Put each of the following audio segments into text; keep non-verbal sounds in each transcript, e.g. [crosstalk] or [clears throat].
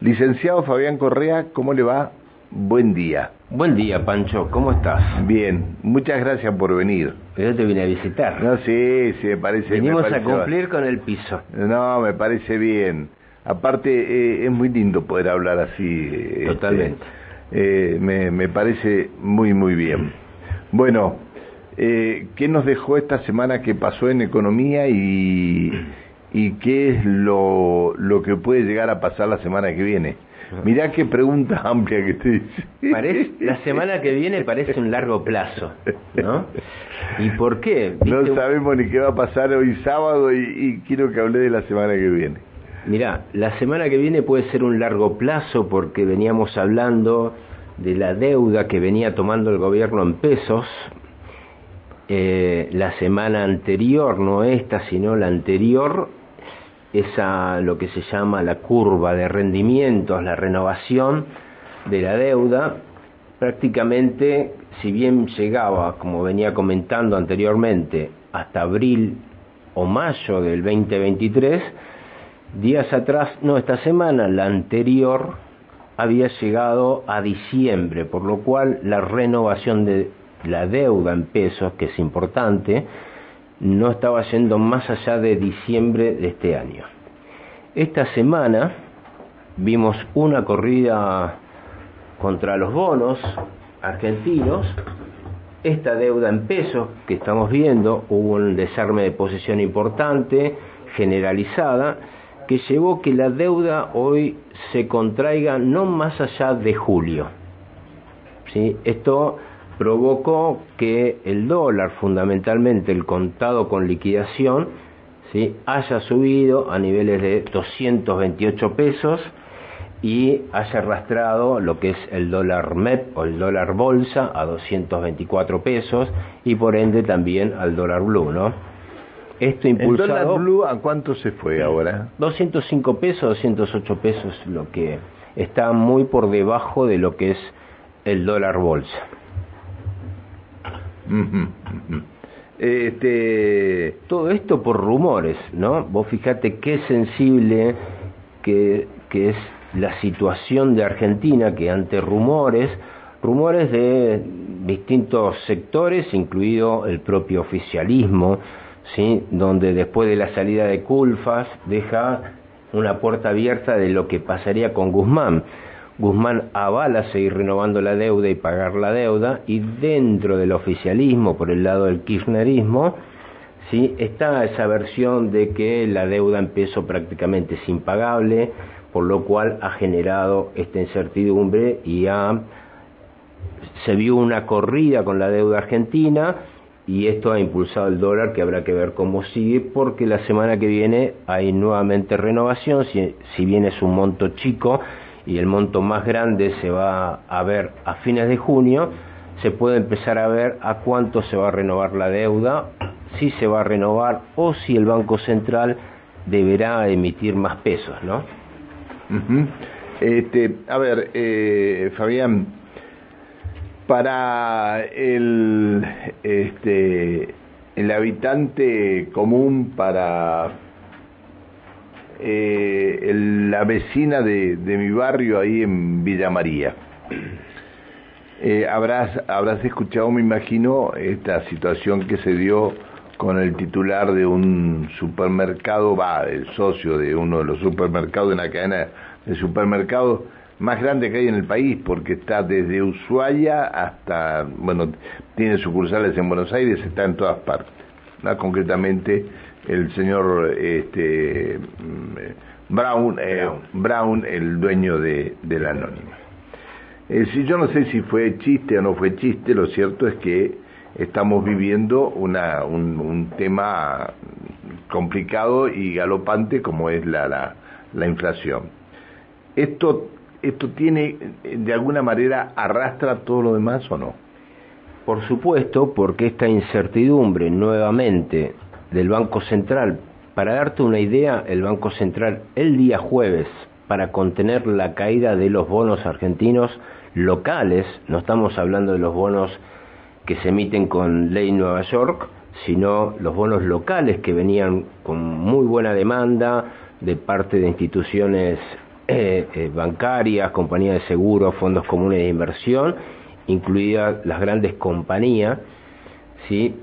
Licenciado Fabián Correa, ¿cómo le va? Buen día. Buen día, Pancho, ¿cómo estás? Bien, muchas gracias por venir. Yo te vine a visitar. No, sí, sí, me parece... Venimos me parece a cumplir con el piso. No, me parece bien. Aparte, eh, es muy lindo poder hablar así. este, Totalmente. eh, me, me parece muy, muy bien. Bueno, eh, ¿qué nos dejó esta semana que pasó en economía y, y qué es lo, lo que puede llegar a pasar la semana que viene? Mirá qué pregunta amplia que te hice. Parece, [laughs] la semana que viene parece un largo plazo, ¿no? ¿Y por qué? No sabemos ni qué va a pasar hoy sábado y, y quiero que hable de la semana que viene. Mirá, la semana que viene puede ser un largo plazo porque veníamos hablando de la deuda que venía tomando el gobierno en pesos. Eh, la semana anterior, no esta, sino la anterior, esa lo que se llama la curva de rendimientos, la renovación de la deuda, prácticamente, si bien llegaba, como venía comentando anteriormente, hasta abril o mayo del 2023, días atrás, no, esta semana, la anterior, había llegado a diciembre, por lo cual la renovación de la deuda en pesos, que es importante, no estaba yendo más allá de diciembre de este año. Esta semana vimos una corrida contra los bonos argentinos, esta deuda en pesos que estamos viendo, hubo un desarme de posición importante, generalizada, que llevó que la deuda hoy se contraiga no más allá de julio. ¿Sí? Esto provocó que el dólar, fundamentalmente el contado con liquidación, ¿sí? haya subido a niveles de 228 pesos y haya arrastrado lo que es el dólar MEP o el dólar bolsa a 224 pesos y por ende también al dólar blue, ¿no? Esto ¿El impulsado dólar blue a cuánto se fue ahora? 205 pesos, 208 pesos, lo que está muy por debajo de lo que es el dólar bolsa. Este, Todo esto por rumores, ¿no? Vos fíjate qué sensible que, que es la situación de Argentina, que ante rumores, rumores de distintos sectores, incluido el propio oficialismo, ¿sí? donde después de la salida de Culfas deja una puerta abierta de lo que pasaría con Guzmán. Guzmán avala seguir renovando la deuda y pagar la deuda, y dentro del oficialismo, por el lado del kirchnerismo, ¿sí? está esa versión de que la deuda en peso prácticamente es impagable, por lo cual ha generado esta incertidumbre y ha, se vio una corrida con la deuda argentina y esto ha impulsado el dólar que habrá que ver cómo sigue porque la semana que viene hay nuevamente renovación, si, si bien es un monto chico y el monto más grande se va a ver a fines de junio, se puede empezar a ver a cuánto se va a renovar la deuda, si se va a renovar o si el Banco Central deberá emitir más pesos, ¿no? ujú. este, a ver, eh, Fabián, para el, este, el habitante común, para eh, el- la vecina de, de mi barrio ahí en Villa María. Eh, habrás, habrás escuchado, me imagino, esta situación que se dio con el titular de un supermercado, va, el socio de uno de los supermercados, de una cadena de supermercados más grande que hay en el país, porque está desde Ushuaia hasta, bueno, tiene sucursales en Buenos Aires, está en todas partes. ¿no? Concretamente, el señor este, mm, Brown, eh, Brown, el dueño de, de la Anónima. Eh, si yo no sé si fue chiste o no fue chiste, lo cierto es que estamos viviendo una, un, un tema complicado y galopante como es la, la, la inflación. Esto, esto tiene, de alguna manera, arrastra todo lo demás o no? Por supuesto, porque esta incertidumbre nuevamente del Banco Central, para darte una idea, el Banco Central el día jueves, para contener la caída de los bonos argentinos locales, no estamos hablando de los bonos que se emiten con ley Nueva York, sino los bonos locales que venían con muy buena demanda de parte de instituciones bancarias, compañías de seguros, fondos comunes de inversión, incluidas las grandes compañías, ¿sí?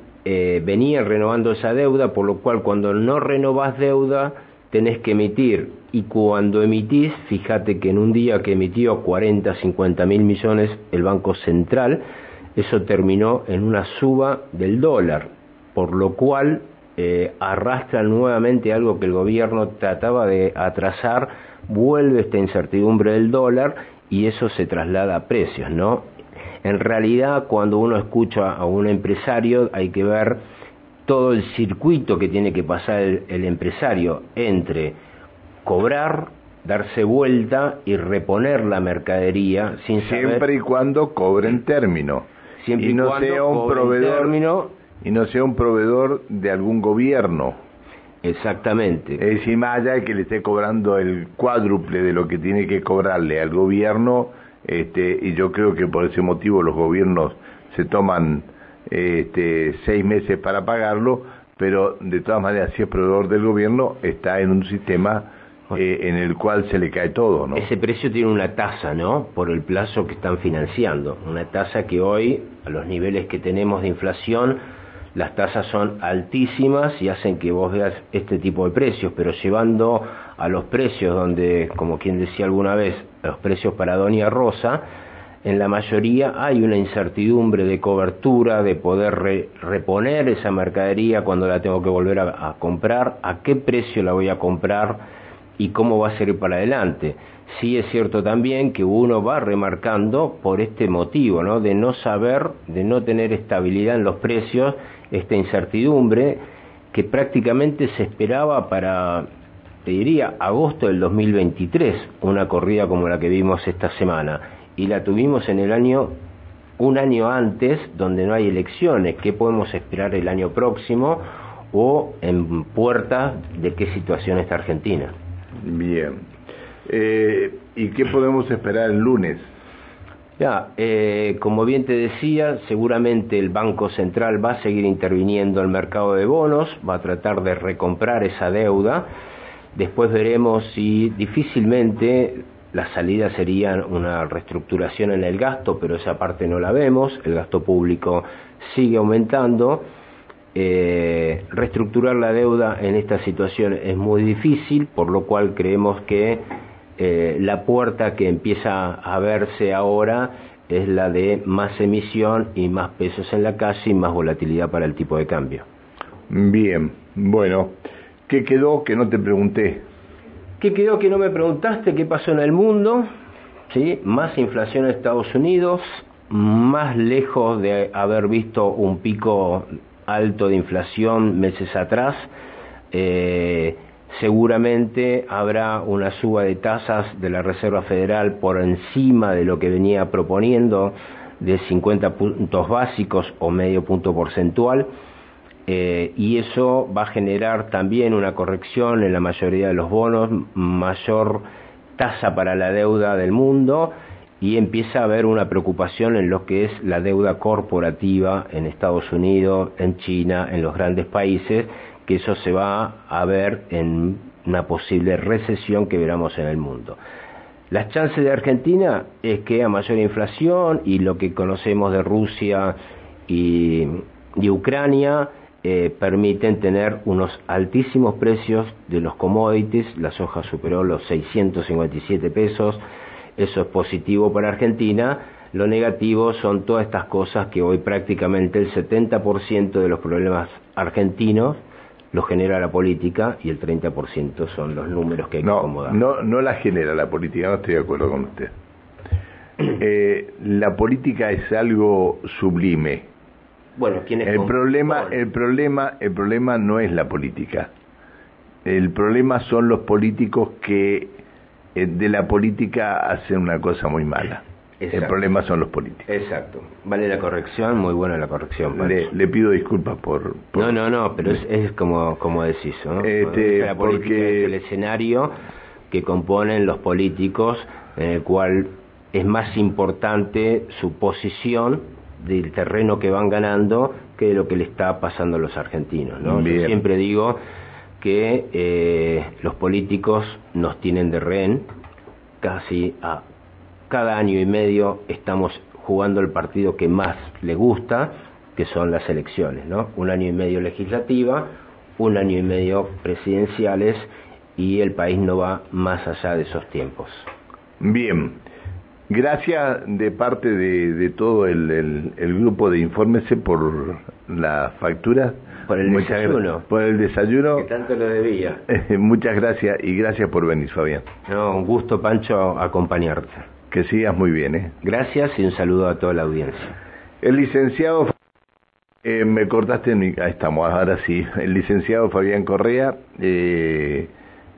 Venían renovando esa deuda, por lo cual cuando no renovas deuda, tenés que emitir y cuando emitís, fíjate que en un día que emitió 40, 50 mil millones el Banco Central, eso terminó en una suba del dólar, por lo cual eh, arrastra nuevamente algo que el gobierno trataba de atrasar, vuelve esta incertidumbre del dólar y eso se traslada a precios, ¿no? En realidad, cuando uno escucha a un empresario, hay que ver todo el circuito que tiene que pasar el, empresario entre cobrar, darse vuelta y reponer la mercadería sin siempre y cuando cobren término. Siempre y, no sea un proveedor término, y no sea un proveedor de algún gobierno. Exactamente. Es decir más allá de que le esté cobrando el cuádruple de lo que tiene que cobrarle al gobierno este y yo creo que por ese motivo los gobiernos se toman este, seis meses para pagarlo, pero de todas maneras, si es proveedor del gobierno, está en un sistema eh, en el cual se le cae todo. Ese precio tiene una tasa, ¿no? Por el plazo que están financiando. Una tasa que hoy, a los niveles que tenemos de inflación, las tasas son altísimas y hacen que vos veas este tipo de precios, pero llevando a los precios donde, como quien decía alguna vez, los precios para Doña Rosa, en la mayoría hay una incertidumbre de cobertura, de poder reponer esa mercadería cuando la tengo que volver a, comprar, a qué precio la voy a comprar y cómo va a ser para adelante. Sí es cierto también que uno va remarcando por este motivo, ¿no? De no saber, de no tener estabilidad en los precios, esta incertidumbre que prácticamente se esperaba para, te diría, agosto del 2023, una corrida como la que vimos esta semana y la tuvimos en el año un año antes donde no hay elecciones. ¿Qué podemos esperar el año próximo o en puerta de qué situación está Argentina? Bien. Eh, ¿Y qué podemos esperar el lunes? Ya, eh, como bien te decía, seguramente el Banco Central va a seguir interviniendo en el mercado de bonos, va a tratar de recomprar esa deuda. Después veremos si difícilmente la salida sería una reestructuración en el gasto, pero esa parte no la vemos, el gasto público sigue aumentando. Eh, reestructurar la deuda en esta situación es muy difícil, por lo cual creemos que eh, la puerta que empieza a verse ahora es la de más emisión y más pesos en la calle y más volatilidad para el tipo de cambio. Bien, bueno, ¿qué quedó que no te pregunté? ¿Qué quedó que no me preguntaste qué pasó en el mundo? ¿Sí? Más inflación en Estados Unidos, más lejos de haber visto un pico alto de inflación meses atrás. Eh, seguramente habrá una suba de tasas de la Reserva Federal por encima de lo que venía proponiendo de 50 puntos básicos o medio punto porcentual. Eh, y eso va a generar también una corrección en la mayoría de los bonos, mayor tasa para la deuda del mundo y empieza a haber una preocupación en lo que es la deuda corporativa en Estados Unidos, en China, en los grandes países, que eso se va a ver en una posible recesión que veremos en el mundo. Las chances de Argentina es que a mayor inflación y lo que conocemos de Rusia y, y Ucrania, eh, permiten tener unos altísimos precios de los commodities, la soja superó los 657 pesos, eso es positivo para Argentina, lo negativo son todas estas cosas que hoy prácticamente el 70% de los problemas argentinos los genera la política y el 30% son los números que hay que acomodar. No, no la genera la política, no estoy de acuerdo con usted. [clears throat] Eh, la política es algo sublime, bueno, el problema, el problema, el problema no es la política. El problema son los políticos que eh, de la política hacen una cosa muy mala. El problema son los políticos. Exacto. Vale la corrección, muy buena la corrección. Le, pido disculpas por, No, no, no, pero es, como, como decís, ¿no? Este, la política porque... es el escenario que componen los políticos en el cual es más importante su posición del terreno que van ganando que de lo que le está pasando a los argentinos. ¿no? Yo siempre digo que eh, los políticos nos tienen de rehén casi a cada año y medio estamos jugando el partido que más le gusta, que son las elecciones, ¿no? Un año y medio legislativa, un año y medio presidenciales y el país no va más allá de esos tiempos. Bien, gracias de parte de, todo el, grupo de Infórmese por la factura. Por el desayuno. Por el desayuno. Que tanto lo debía. [laughs] muchas gracias y gracias por venir, Fabián. No, un gusto, Pancho, acompañarte. Que sigas muy bien, ¿eh? Gracias y un saludo a toda la audiencia. El licenciado... Eh, me cortaste, mi... ahí estamos, ahora sí. El licenciado Fabián Correa, eh,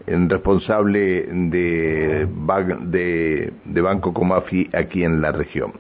responsable de, de, de Banco Comafi aquí en la región.